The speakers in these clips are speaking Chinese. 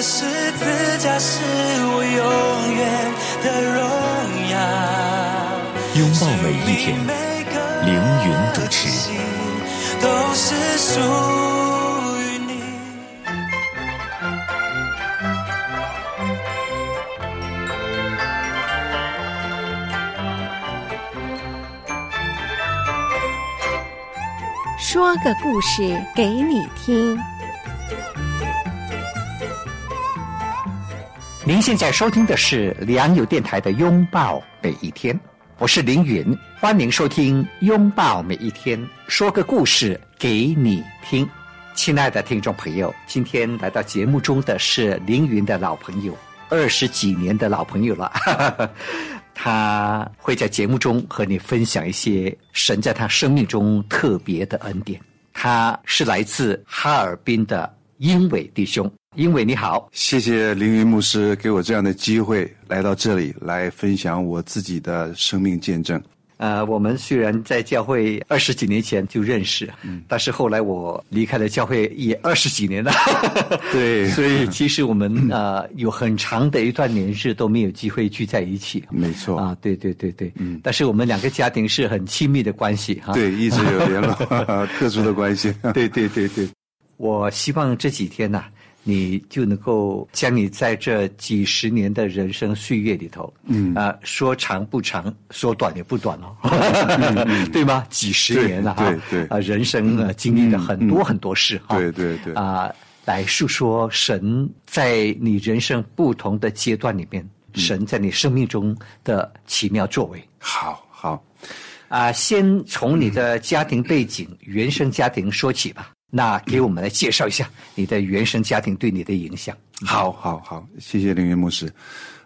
的十字架是我永远的荣耀。拥抱每一天，凌云主持。都是属于你。说个故事给你听。您现在收听的是良友电台的《拥抱每一天》，我是凌云，欢迎收听《拥抱每一天》，说个故事给你听。亲爱的听众朋友，今天来到节目中的是凌云的老朋友，二十几年的老朋友了。他会在节目中和你分享一些神在他生命中特别的恩典。他是来自哈尔滨的英伟弟兄，英伟你好，谢谢凌云牧师给我这样的机会来到这里来分享我自己的生命见证。呃，我们虽然在教会二十几年前就认识，嗯，但是后来我离开了教会也二十几年了，对，所以其实我们呃有很长的一段年日都没有机会聚在一起，没错。啊，对对对对，嗯，但是我们两个家庭是很亲密的关系哈，对，一直有联络，特殊的关系，对对对对，我希望这几天呢。你就能够将你在这几十年的人生岁月里头，嗯。啊，说长不长，说短也不短哦，对吗？几十年了哈，对对啊，人生啊经历了很多很多事哈，对对对。啊，来诉说神在你人生不同的阶段里面，神在你生命中的奇妙作为。好好。啊，先从你的家庭背景、原生家庭说起吧。那给我们来介绍一下你的原生家庭对你的影响。好，好，好，谢谢凌云牧师。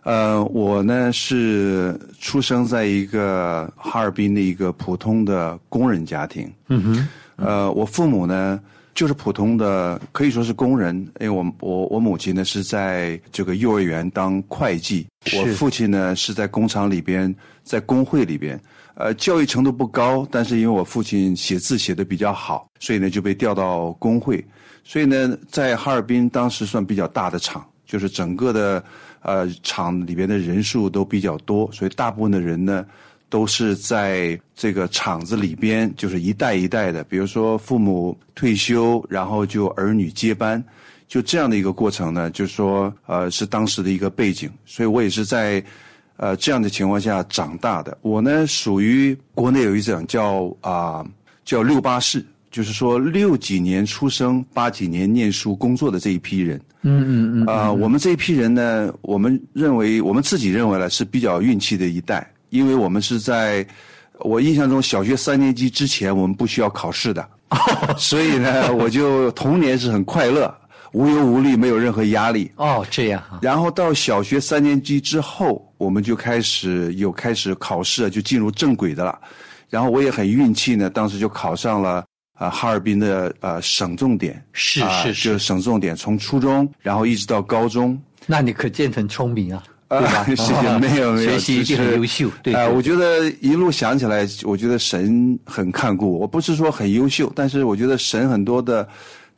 呃，我呢是出生在一个哈尔滨的一个普通的工人家庭。嗯哼。呃，我父母呢就是普通的，可以说是工人。因为我我我母亲呢是在这个幼儿园当会计，我父亲呢是在工厂里边，在工会里边。呃，教育程度不高，但是因为我父亲写字写的比较好，所以呢就被调到工会。所以呢，在哈尔滨当时算比较大的厂，就是整个的呃厂里边的人数都比较多，所以大部分的人呢都是在这个厂子里边，就是一代一代的，比如说父母退休，然后就儿女接班，就这样的一个过程呢，就是说呃是当时的一个背景。所以我也是在。呃，这样的情况下长大的我呢，属于国内有一种叫啊叫六八式，就是说六几年出生，八几年念书工作的这一批人。嗯嗯嗯。啊，我们这一批人呢，我们认为我们自己认为呢是比较运气的一代，因为我们是在我印象中小学三年级之前我们不需要考试的，所以呢，我就童年是很快乐。无忧无虑，没有任何压力。哦，这样。然后到小学三年级之后，我们就开始有开始考试，就进入正轨的了。然后我也很运气呢，当时就考上了啊哈尔滨的呃省重点。是是是，就是省重点，从初中然后一直到高中。那你可见很聪明啊，对吧？谢谢，没有没有，学习一定很优秀。对啊，我觉得一路想起来，我觉得神很看顾我。不是说很优秀，但是我觉得神很多的。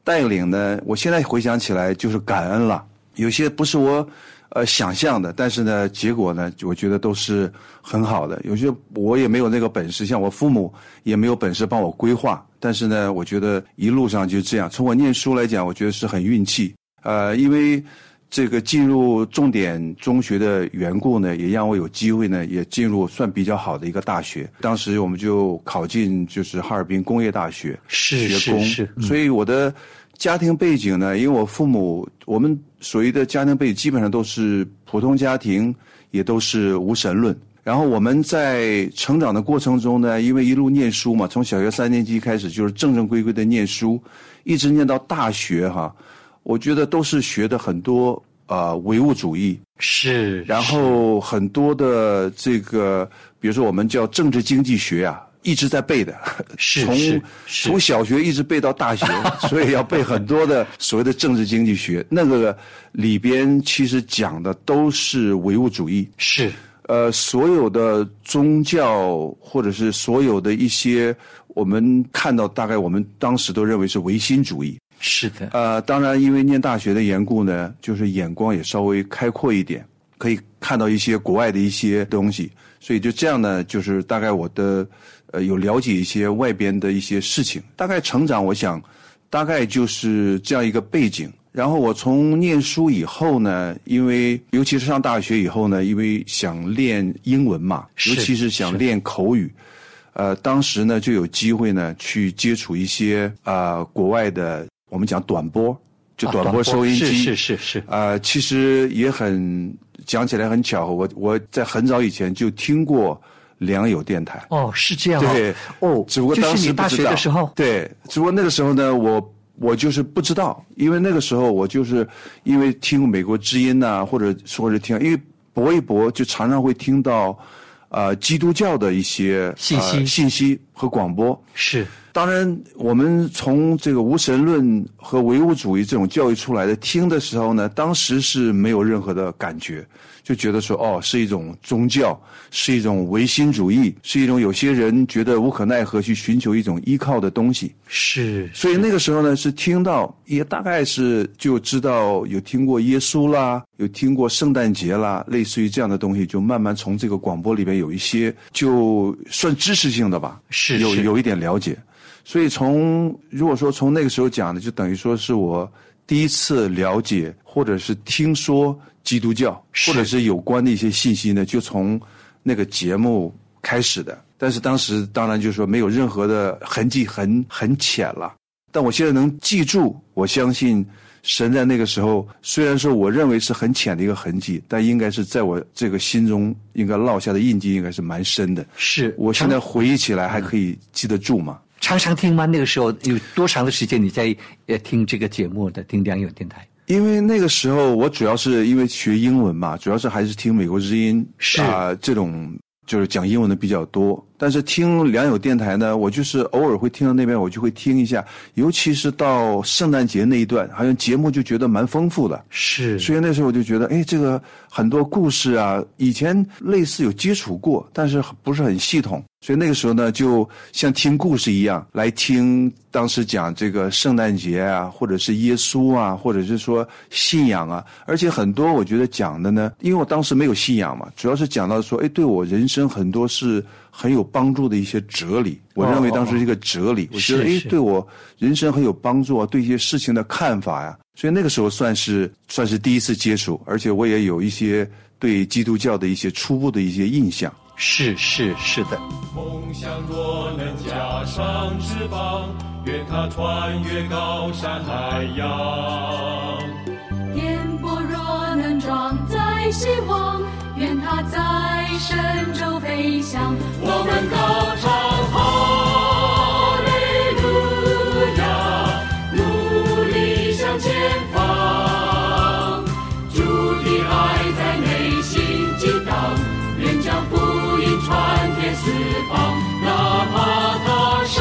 带领呢？我现在回想起来就是感恩了。有些不是我呃想象的，但是呢，结果呢，我觉得都是很好的。有些我也没有那个本事，像我父母也没有本事帮我规划。但是呢，我觉得一路上就这样。从我念书来讲，我觉得是很运气。呃，因为这个进入重点中学的缘故呢，也让我有机会呢，也进入算比较好的一个大学。当时我们就考进就是哈尔滨工业大学，是是是。所以我的。家庭背景呢？因为我父母，我们所谓的家庭背景基本上都是普通家庭，也都是无神论。然后我们在成长的过程中呢，因为一路念书嘛，从小学三年级开始就是正正规规的念书，一直念到大学哈。我觉得都是学的很多呃唯物主义，是，然后很多的这个，比如说我们叫政治经济学啊，一直在背的，从是是是。从小学一直背到大学，所以要背很多的所谓的政治经济学。那个里边其实讲的都是唯物主义，是。呃，所有的宗教或者是所有的一些我们看到，大概我们当时都认为是唯心主义。是的，呃，当然，因为念大学的缘故呢，就是眼光也稍微开阔一点，可以看到一些国外的一些东西，所以就这样呢，就是大概我的呃有了解一些外边的一些事情，大概成长，我想大概就是这样一个背景。然后我从念书以后呢，因为尤其是上大学以后呢，因为想练英文嘛，尤其是想练口语，呃，当时呢就有机会呢去接触一些啊、呃国外的我们讲短波，就啊短波收音机，是是是是，啊，其实也很讲起来很巧合，我我在很早以前就听过良友电台。哦，是这样哦，对，哦，只不过当时你大学的时候，对，只不过那个时候呢，我我就是不知道，因为那个时候我就是因为听美国之音呐、或者说是听，因为搏一搏就常常会听到，呃，基督教的一些信息。呃信息和广播。是当然，我们从这个无神论和唯物主义这种教育出来的，听的时候呢，当时是没有任何的感觉，就觉得说，哦，是一种宗教，是一种唯心主义，是一种有些人觉得无可奈何去寻求一种依靠的东西。是，所以那个时候呢，是听到也大概是就知道有听过耶稣啦，有听过圣诞节啦，类似于这样的东西，就慢慢从这个广播里边有一些就算知识性的吧，是是有有一点了解。所以从如果说从那个时候讲的，就等于说是我第一次了解或者是听说基督教，或者是有关的一些信息呢，就从那个节目开始的。但是当时当然就是说没有任何的痕迹很，很浅了。但我现在能记住，我相信神在那个时候，虽然说我认为是很浅的一个痕迹，但应该是在我这个心中应该落下的印记应该是蛮深的。是我现在回忆起来还可以记得住嘛？常常听吗？那个时候有多长的时间你在呃听这个节目的？听良友电台？因为那个时候我主要是因为学英文嘛，主要是还是听美国之音是啊、这种就是讲英文的比较多。但是听良友电台呢，我就是偶尔会听到那边，我就会听一下，尤其是到圣诞节那一段，好像节目就觉得蛮丰富的。是所以那时候我就觉得，哎，这个很多故事啊，以前类似有接触过，但是不是很系统。所以那个时候呢，就像听故事一样来听当时讲这个圣诞节啊，或者是耶稣啊，或者是说信仰啊，而且很多我觉得讲的呢，因为我当时没有信仰嘛，主要是讲到说，哎，对我人生很多是很有帮助的一些哲理。我认为当时是一个哲理，我觉得哎对我人生很有帮助啊，对一些事情的看法呀、所以那个时候算是算是第一次接触，而且我也有一些对基督教的一些初步的一些印象。是是是的，梦想若能加上翅膀，愿它穿越高山海洋。颠簸若能装载希望，愿它在神州飞翔。我们高唱哈利路亚，努力向前方。主的爱在内心激荡，愿将福音传遍四方。哪怕他山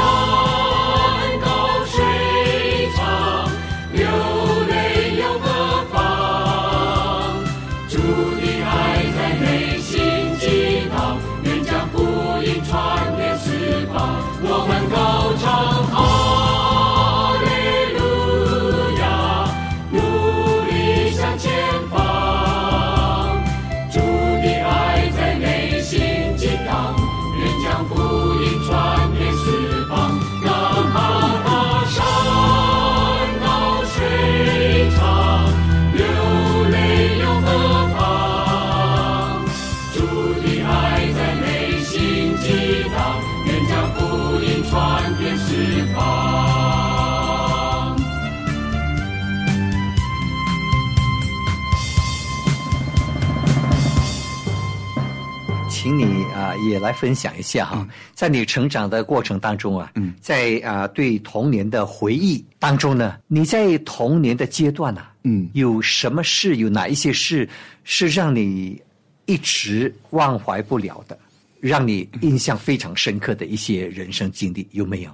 也来分享一下哈，在你成长的过程当中啊，嗯。在啊、对童年的回忆当中呢，你在童年的阶段啊，嗯。有什么事，有哪一些事是让你一直忘怀不了的，让你印象非常深刻的一些人生经历，有没有？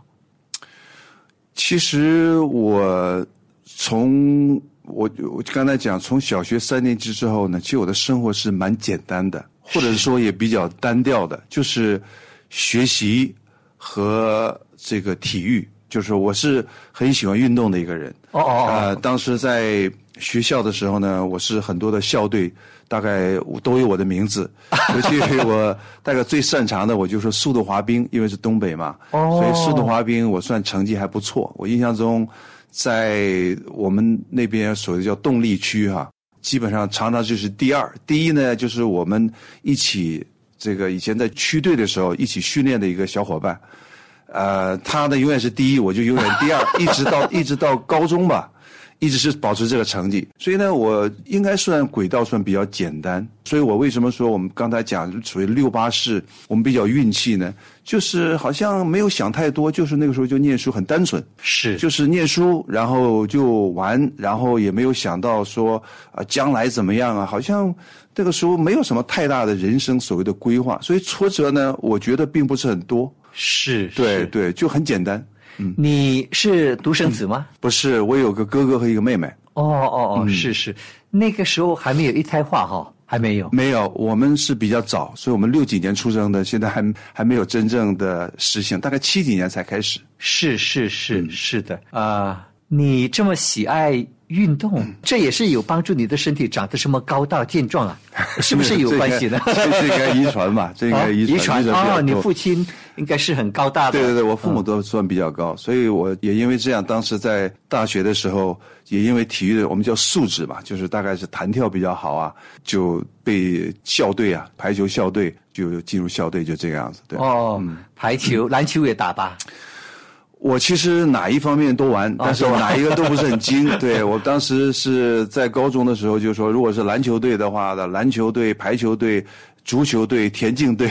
其实我从我我刚才讲，从小学三年级之后呢，其实我的生活是蛮简单的，或者说也比较单调的，就是学习和这个体育。就是我是很喜欢运动的一个人。哦哦哦呃，当时在学校的时候呢，我是很多的校队，大概都有我的名字。尤其是我大概最擅长的，我就是速度滑冰，因为是东北嘛，哦所以速度滑冰我算成绩还不错。我印象中，在我们那边所谓的叫动力区哈、基本上常常就是第二，第一呢就是我们一起这个以前在区队的时候一起训练的一个小伙伴，呃，他呢永远是第一，我就永远第二，一直到一直到高中吧，一直是保持这个成绩。所以呢，我应该算轨道算比较简单。所以我为什么说我们刚才讲属于六八式，我们比较运气呢？就是好像没有想太多，就是那个时候就念书很单纯，是就是念书，然后就玩，然后也没有想到说啊将来怎么样啊，好像这个时候没有什么太大的人生所谓的规划，所以挫折呢，我觉得并不是很多。是，是。对对，就很简单。你是独生子吗？不是，我有个哥哥和一个妹妹。哦哦嗯哦，是是，那个时候还没有一胎化哈，还没有。没有，我们是比较早，所以我们六几年出生的，现在还还没有真正的实行，大概七几年才开始。是是是嗯是的啊、你这么喜爱运动，嗯这也是有帮助你的身体长得什么高大健壮啊，是不是有关系呢？这个这应该遗传吧？这应该遗遗传，传哦，你遗比较多父亲应该是很高大的。对对对，我父母都算比较高，所以我也因为这样，当时在大学的时候，也因为体育的我们叫素质吧，就是大概是弹跳比较好啊，就被校队啊，排球校队就进入校队，就这个样子。对，哦，嗯排球、篮球也打吧？我其实哪一方面都玩，但是我哪一个都不是很精。对我当时是在高中的时候就说，如果是篮球队的话的，篮球队、排球队、足球队、田径队，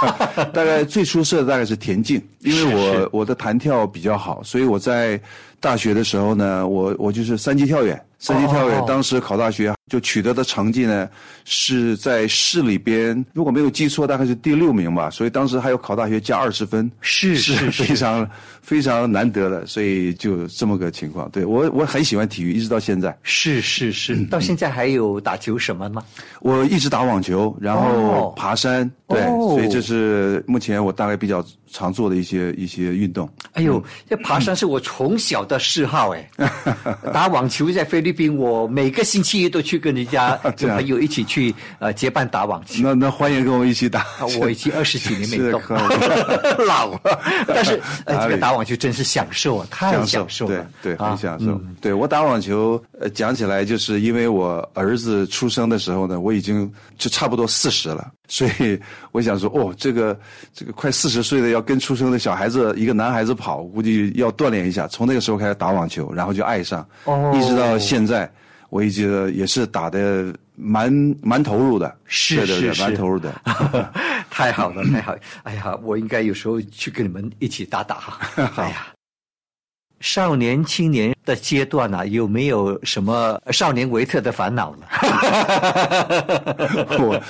大概最出色的大概是田径，因为我是我的弹跳比较好，所以我在大学的时候呢，我我就是三级跳远，三级跳远哦当时考大学就取得的成绩呢是在市里边，如果没有记错，大概是第六名吧，所以当时还有考大学加二十分。是是非常非常难得的，所以就这么个情况。对我我很喜欢体育，一直到现在，是是是，嗯 到现在还有打球什么吗？我一直打网球，然后哦爬山，对，哦所以这是目前我大概比较常做的一些一些运动。哎呦，这爬山是我从小的嗜好哎。打网球在菲律宾，我每个星期一都去跟人家 跟朋友一起去呃结伴打网球。那那欢迎跟我们一起打。啊我已经二十几年没动 老了。但是呃，这个打网球真是享受啊，太享享受对了，对，啊很享受。对我打网球，呃，讲起来就是因为我儿子出生的时候呢，我已经就差不多四十了，所以我想说，哦，这个这个快四十岁的要跟出生的小孩子一个男孩子跑，估计要锻炼一下。从那个时候开始打网球，然后就爱上，哦一直到现在，我一直也是打的蛮蛮投入的，是是是蛮投入的。太好了，太好了！哎呀，我应该有时候去跟你们一起打打哈。哎呀，少年青年的阶段啊，有没有什么少年维特的烦恼呢？我，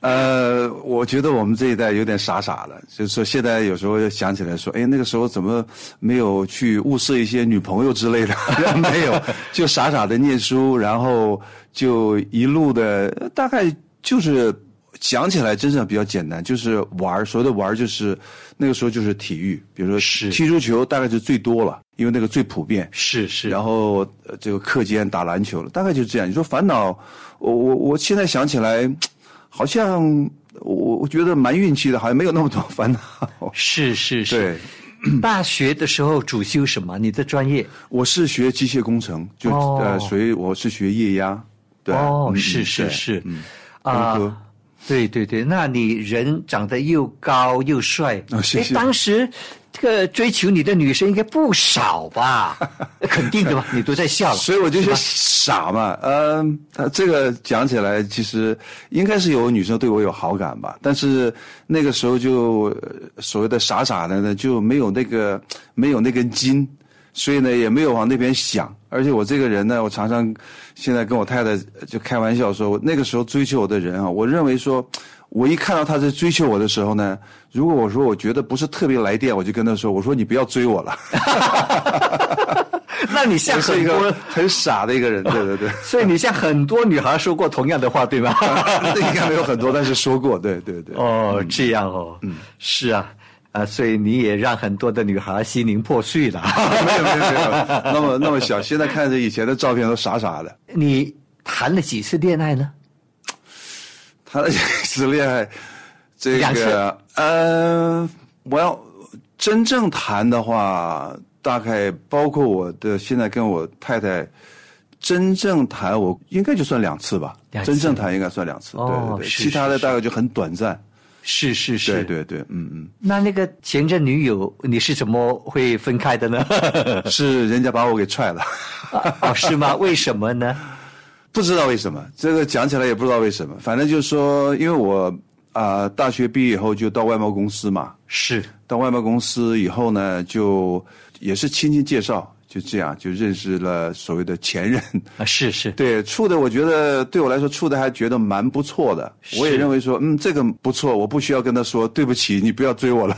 呃，我觉得我们这一代有点傻傻的，就是说现在有时候想起来说，哎，那个时候怎么没有去物色一些女朋友之类的？没有，就傻傻的念书，然后就一路的，大概就是想起来真正比较简单，就是玩儿所谓的玩儿就是那个时候就是体育，比如说是踢足球，大概就最多了，因为那个最普遍。是是然后呃这个课间打篮球了，大概就是这样。你说烦恼，我我我现在想起来，好像我我觉得蛮运气的，好像没有那么多烦恼。是是是。对，大学的时候主修什么？你的专业？我是学机械工程，就、哦呃，所以我是学液压。对，哦，嗯是是是，嗯，啊对对对，那你人长得又高又帅，哦谢谢。当时这个追求你的女生应该不少吧？肯定的吧？你都在笑了，所以我就说傻嘛，嗯、呃，这个讲起来其实应该是有女生对我有好感吧，但是那个时候就呃所谓的傻傻的呢，就没有那个没有那根筋，所以呢也没有往那边想。而且我这个人呢，我常常现在跟我太太就开玩笑说，我那个时候追求我的人啊，我认为说。我一看到他在追求我的时候呢，如果我说我觉得不是特别来电，我就跟他说：“我说你不要追我了。那你”像是一个很多，很傻的一个人，对对对。所以你像很多女孩说过同样的话，对吗？那应该没有很多，但是说过，对对对。哦，这样哦，嗯，是啊，啊，所以你也让很多的女孩心灵破碎了。没有没有没有，那么那么小，现在看着以前的照片都傻傻的。你谈了几次恋爱呢？谈了几次恋爱，这个呃，我要真正谈的话，大概包括我的现在跟我太太。真正谈我应该就算两次吧，两次真正谈应该算两次，哦对对对，是其他的是大概就很短暂，是是是是是，对对对，嗯嗯。那那个前任女友，你是怎么会分开的呢？是人家把我给踹了，哦，是吗？为什么呢？不知道为什么，这个讲起来也不知道为什么，反正就是说，因为我啊、大学毕业以后就到外贸公司嘛，是到外贸公司以后呢，就也是亲戚介绍，就这样就认识了所谓的前任。啊，是是，对，处的我觉得对我来说处的还觉得蛮不错的，我也认为说，嗯，这个不错，我不需要跟他说对不起，你不要追我了。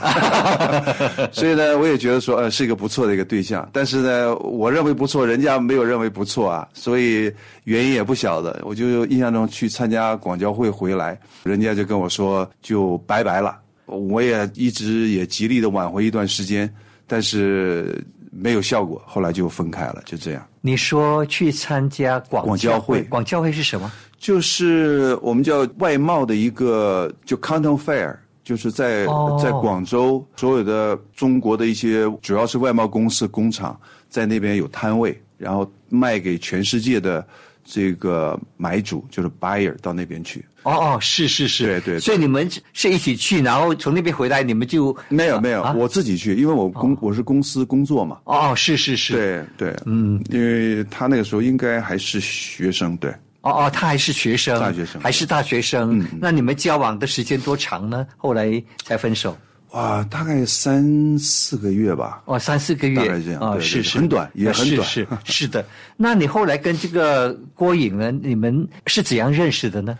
所以呢，我也觉得说，呃，是一个不错的一个对象。但是呢，我认为不错，人家没有认为不错啊，所以原因也不晓得。我就印象中去参加广交会回来，人家就跟我说就拜拜了。我也一直也极力的挽回一段时间，但是没有效果，后来就分开了，就这样。你说去参加广广交会广交会是什么？就是我们叫外贸的一个，就 Canton Fair，就是在、哦在广州所有的中国的一些主要是外贸公司工厂在那边有摊位，然后卖给全世界的这个买主，就是 buyer 到那边去。哦哦，是是是，对对对所以你们是一起去，然后从那边回来，你们就没有没有，啊我自己去，因为我公、我是公司工作嘛。哦，是是是，对对，嗯，因为他那个时候应该还是学生，对。哦哦，他还是学生，大学生还是大学生。嗯那你们交往的时间多长呢？后来才分手？哇，大概三四个月吧。哦，三四个月，大概这样哦，对对是是，很短也很短是是是的。那你后来跟这个郭颖呢，你们是怎样认识的呢？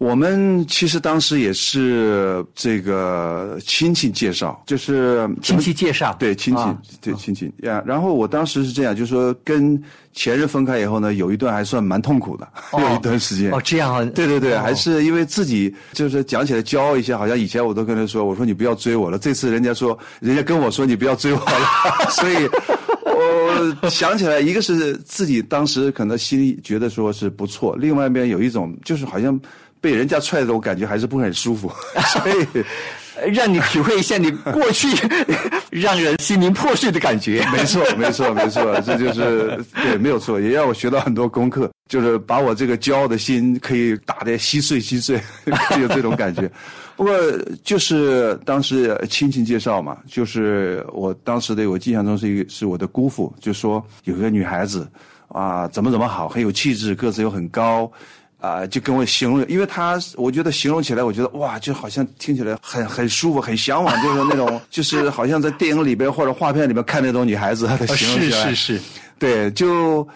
我们其实当时也是这个亲戚介绍，就是亲戚介绍，对亲戚、啊。对亲戚。呀。然后我当时是这样，就是说跟前任分开以后呢，有一段还算蛮痛苦的，哦。有一段时间。哦，这样。啊，对对对，哦。还是因为自己就是讲起来骄傲一些，好像以前我都跟他说，我说你不要追我了，这次人家说，人家跟我说你不要追我了，所以我想起来，一个是自己当时可能心里觉得说是不错，另外一边有一种就是好像被人家踹的，我感觉还是不是很舒服，所以。呃让你体会一下你过去 让人心灵破碎的感觉。没错，没错，没错，这就是对，没有错，也让我学到很多功课，就是把我这个骄傲的心可以打得稀碎稀碎，有这种感觉。不过就是当时亲戚介绍嘛，就是我当时的我印象中是一个是我的姑父，就说有一个女孩子啊，怎么怎么好，很有气质，个子又很高。啊、就跟我形容，因为他，我觉得形容起来，我觉得哇，就好像听起来很很舒服，很向往，就是那种，就是好像在电影里边或者画片里面看那种女孩子，她的形容是起来，是是，对，就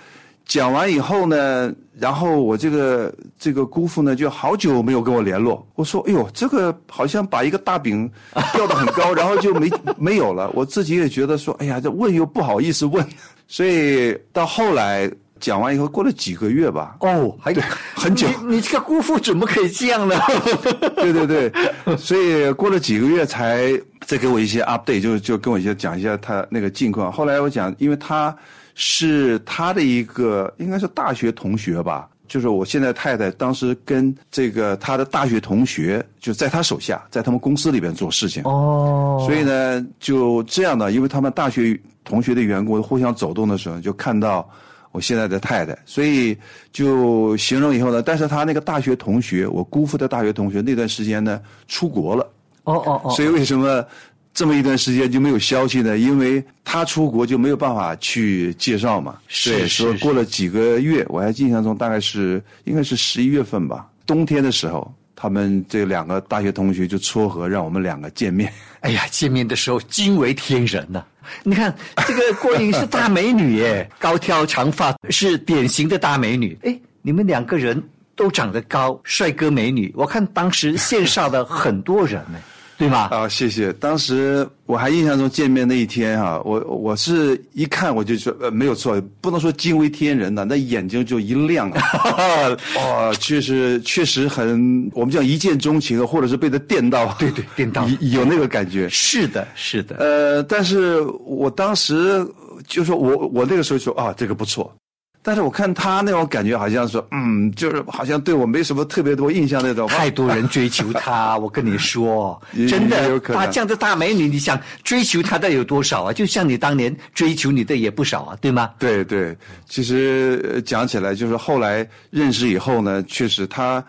讲完以后呢，然后我这个这个姑父呢，就好久没有跟我联络。我说，哎呦，这个好像把一个大饼吊得很高，然后就没 没有了。我自己也觉得说，哎呀，这问又不好意思问，所以到后来讲完以后，过了几个月吧，哦，还 很久你你这个姑父怎么可以这样呢？对对对，所以过了几个月才再给我一些 update，就就跟我一些讲一下他那个近况。后来我讲，因为他是他的一个应该是大学同学吧，就是我现在太太当时跟这个他的大学同学就在他手下，在他们公司里边做事情。哦，所以呢，就这样的，因为他们大学同学的员工互相走动的时候，就看到我现在的太太，所以就形容以后呢，但是他那个大学同学，我姑父的大学同学那段时间呢出国了，哦哦哦，所以为什么这么一段时间就没有消息呢？因为他出国就没有办法去介绍嘛。对，是是所以过了几个月，我还印象中大概是应该是十一月份吧，冬天的时候，他们这两个大学同学就撮合让我们两个见面。哎呀，见面的时候惊为天人呐、你看这个郭莹是大美女耶，高挑长发，是典型的大美女。哎，你们两个人都长得高，帅哥美女。我看当时线上的很多人呢，对吧？啊，谢谢。当时我还印象中见面那一天哈、我我是一看我就说呃没有错，不能说惊为天人呐、那眼睛就一亮啊，哦，确实确实很，我们叫一见钟情啊，或者是被他电到，对对电到有有那个感觉。是的，是的。呃，但是我当时就说我我那个时候说啊，这个不错。但是我看他那种感觉，好像说，嗯，就是好像对我没什么特别多印象那种。太多人追求她，我跟你说，真的她这样的大美女，你想追求她的有多少啊？就像你当年追求你的也不少啊，对吗？对对，其实呃讲起来，就是后来认识以后呢，确实她，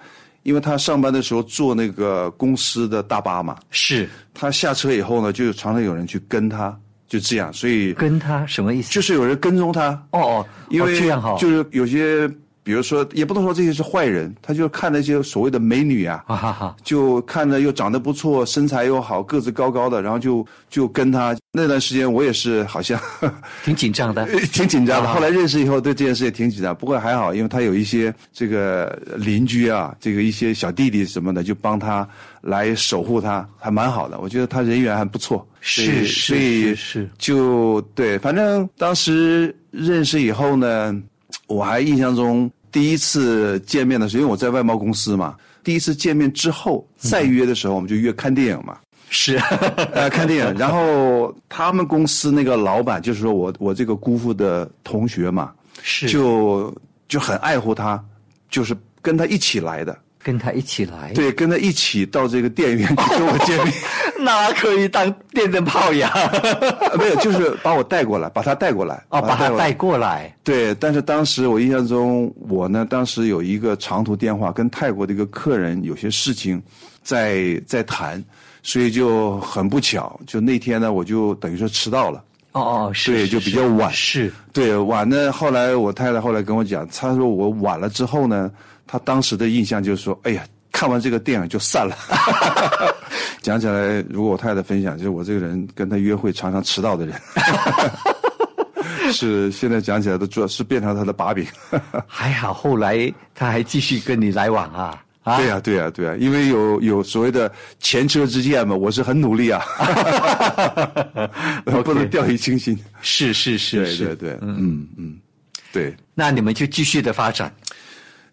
因为她上班的时候坐那个公司的大巴嘛，是她下车以后呢，就常常有人去跟他，就这样，所以跟他什么意思？就是有人跟踪他，哦哦，因为哦这样哈、就是有些，比如说，也不能说这些是坏人，他就看那些所谓的美女啊，啊哈哈，就看着又长得不错，身材又好，个子高高的，然后就就跟他。那段时间我也是好像 挺紧张的。挺紧张的。啊后来认识以后，对这件事也挺紧张。不过还好，因为他有一些这个邻居啊，这个一些小弟弟什么的，就帮他来守护他，还蛮好的。我觉得他人缘还不错。是所以是所以是是就对，反正当时认识以后呢，我还印象中第一次见面的时候，因为我在外贸公司嘛，第一次见面之后再约的时候，我们就约看电影嘛。是，呃，看电影，然后他们公司那个老板就是说我我这个姑父的同学嘛，是。就就很爱护他，就是跟他一起来的，跟他一起来，，对，跟他一起到这个电影院去跟我见面，那可以当电灯泡呀！呃 没有，就是把我带过来，把他带过来，哦，把他带过来，对，但是当时我印象中，我呢当时有一个长途电话，跟泰国的一个客人有些事情在在谈，所以就很不巧，就那天呢，我就等于说迟到了。哦哦，是对就比较晚。是。对，晚呢，后来我太太后来跟我讲，她说我晚了之后呢，她当时的印象就是说，哎呀，看完这个电影就散了。讲起来，如果我太太分享，就是我这个人跟他约会常常迟到的人，是现在讲起来都主要是变成他的把柄。还好，后来他还继续跟你来往啊。啊，对呀、对呀、对呀、因为有有所谓的前车之鉴嘛，我是很努力啊，不能掉以轻心。是是是对是，对对，嗯。嗯，对。那你们就继续的发展，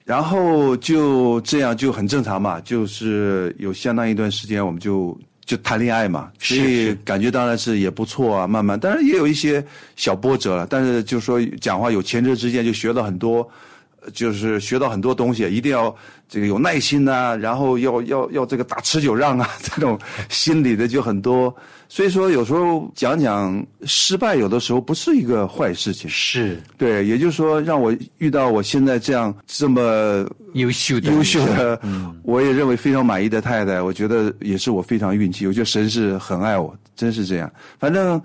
然后就这样就很正常嘛，就是有相当一段时间我们就就谈恋爱嘛，所以感觉当然是也不错啊，慢慢，当然也有一些小波折了，但是就说讲话有前车之鉴，就学了很多。呃就是学到很多东西，一定要这个有耐心呐、然后要要要这个打持久仗啊，这种心理的就很多。所以说，有时候讲讲失败，有的时候不是一个坏事情。是对，也就是说，让我遇到我现在这样这么优秀的优秀的，嗯我也认为非常满意的太太，我觉得也是我非常运气。我觉得神是很爱我，真是这样。反正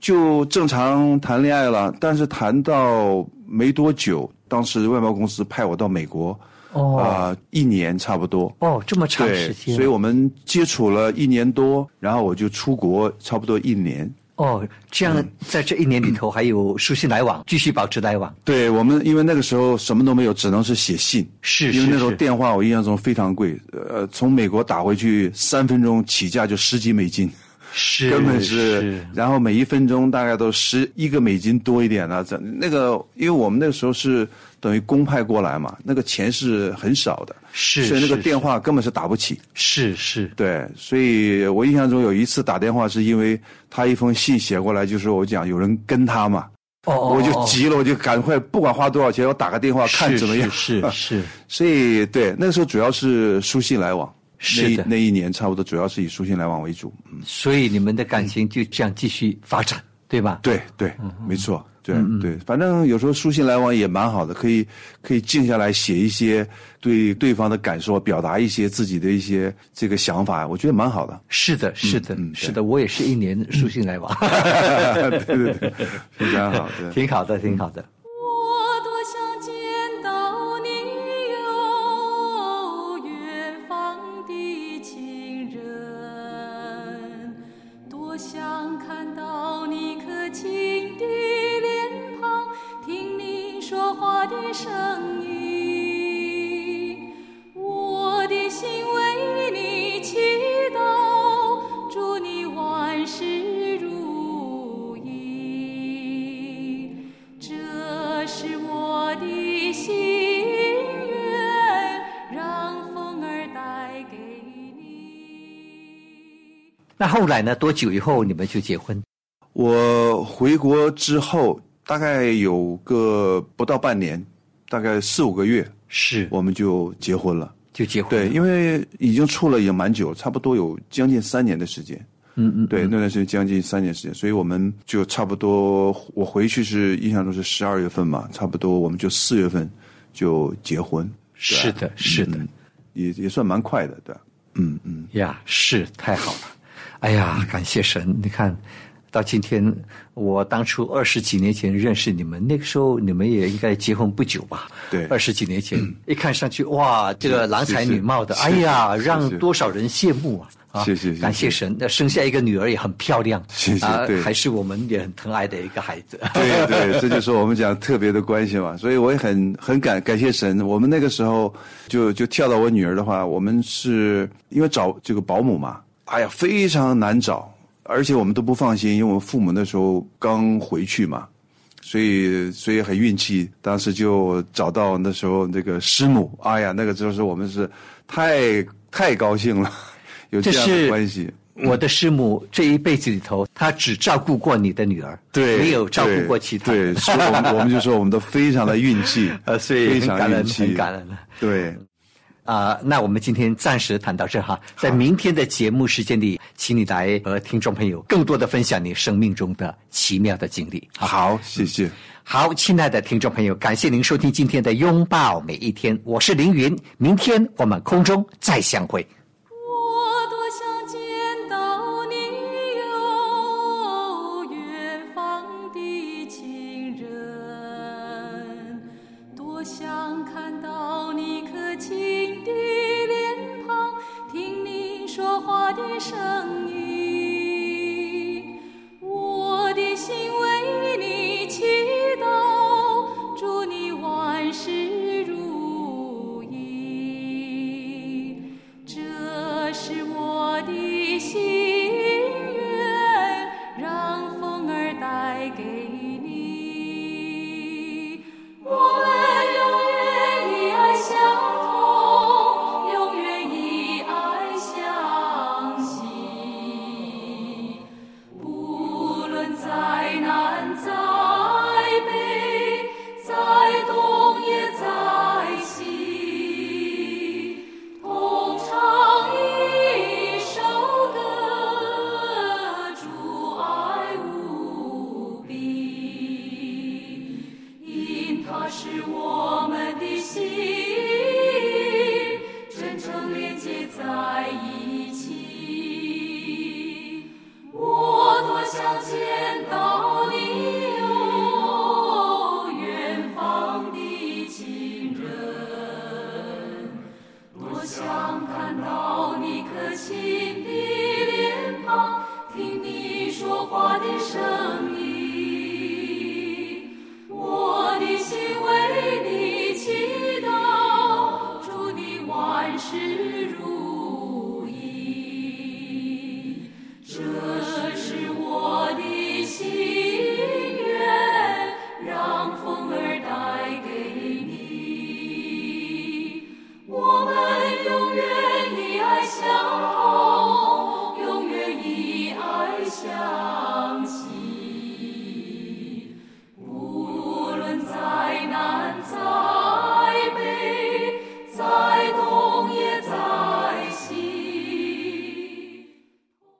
就正常谈恋爱了，但是谈到没多久，当时外贸公司派我到美国，哦啊、一年差不多。哦，这么长时，间，所以我们接触了一年多，然后我就出国，差不多一年。哦，这样在这一年里头还有书信来往，继续保持来往，对我们，因为那个时候什么都没有，只能是写信。是因为那时候是是电话我印象中非常贵，呃，从美国打回去三分钟起价就十几美金，是根本是，然后每一分钟大概都十一个美金多一点了、这那个，因为我们那个时候是等于公派过来嘛，那个钱是很少的，是所以那个电话根本是打不起。是是。对，所以我印象中有一次打电话，是因为他一封信写过来，就是我讲有人跟他嘛，哦哦，我就哦急了，我就赶快不管花多少钱，我打个电话看怎么样。是是是。所以对，那个时候主要是书信来往，是的那一那一年差不多主要是以书信来往为主。嗯，所以你们的感情就这样继续发展，对吧？对对，没错。对对，反正有时候书信来往也蛮好的，可以可以静下来写一些对对方的感受，表达一些自己的一些这个想法，我觉得蛮好的。是的，是的，嗯是的，我也是一年书信来往，对对对，非常好，对。挺好的，挺好的。后来呢？多久以后你们就结婚？我回国之后，大概有个不到半年，大概四五个月，是，我们就结婚了。就结婚。对，因为已经处了也蛮久，差不多有将近三年的时间。嗯嗯，对，那段时间将近三年时间，所以我们就差不多，我回去是印象中是十二月份嘛，差不多我们就四月份就结婚。是的，是的。嗯也也算蛮快的，对吧。嗯嗯，呀，是太好了！哎呀，感谢神！你看到今天，我当初二十几年前认识你们，那个时候你们也应该结婚不久吧？对二十几年前，一看上去哇，这个郎才女貌的，哎呀，让多少人羡慕啊！啊，谢谢感谢神！那生下一个女儿也很漂亮，谢谢啊对还是我们也很疼爱的一个孩子。对对，这就是我们讲特别的关系嘛。所以我也很很感感谢神。我们那个时候就就跳到我女儿的话，我们是因为找这个保姆嘛，哎呀，非常难找，而且我们都不放心，因为我们父母那时候刚回去嘛，所以所以很运气，当时就找到那时候那个师母，哎呀，那个就是我们是太太高兴了，有这样的关系。我的师母这一辈子里头，她只照顾过你的女儿，对，没有照顾过其他对，人。所以我们我们就说我们都非常的运气，呃，所以非常很感恩，运气，很感恩了。对，啊、那我们今天暂时谈到这哈，在明天的节目时间里，请你来和听众朋友更多的分享你生命中的奇妙的经历。好，好，谢谢。好，亲爱的听众朋友，感谢您收听今天的拥抱每一天，我是凌云，明天我们空中再相会。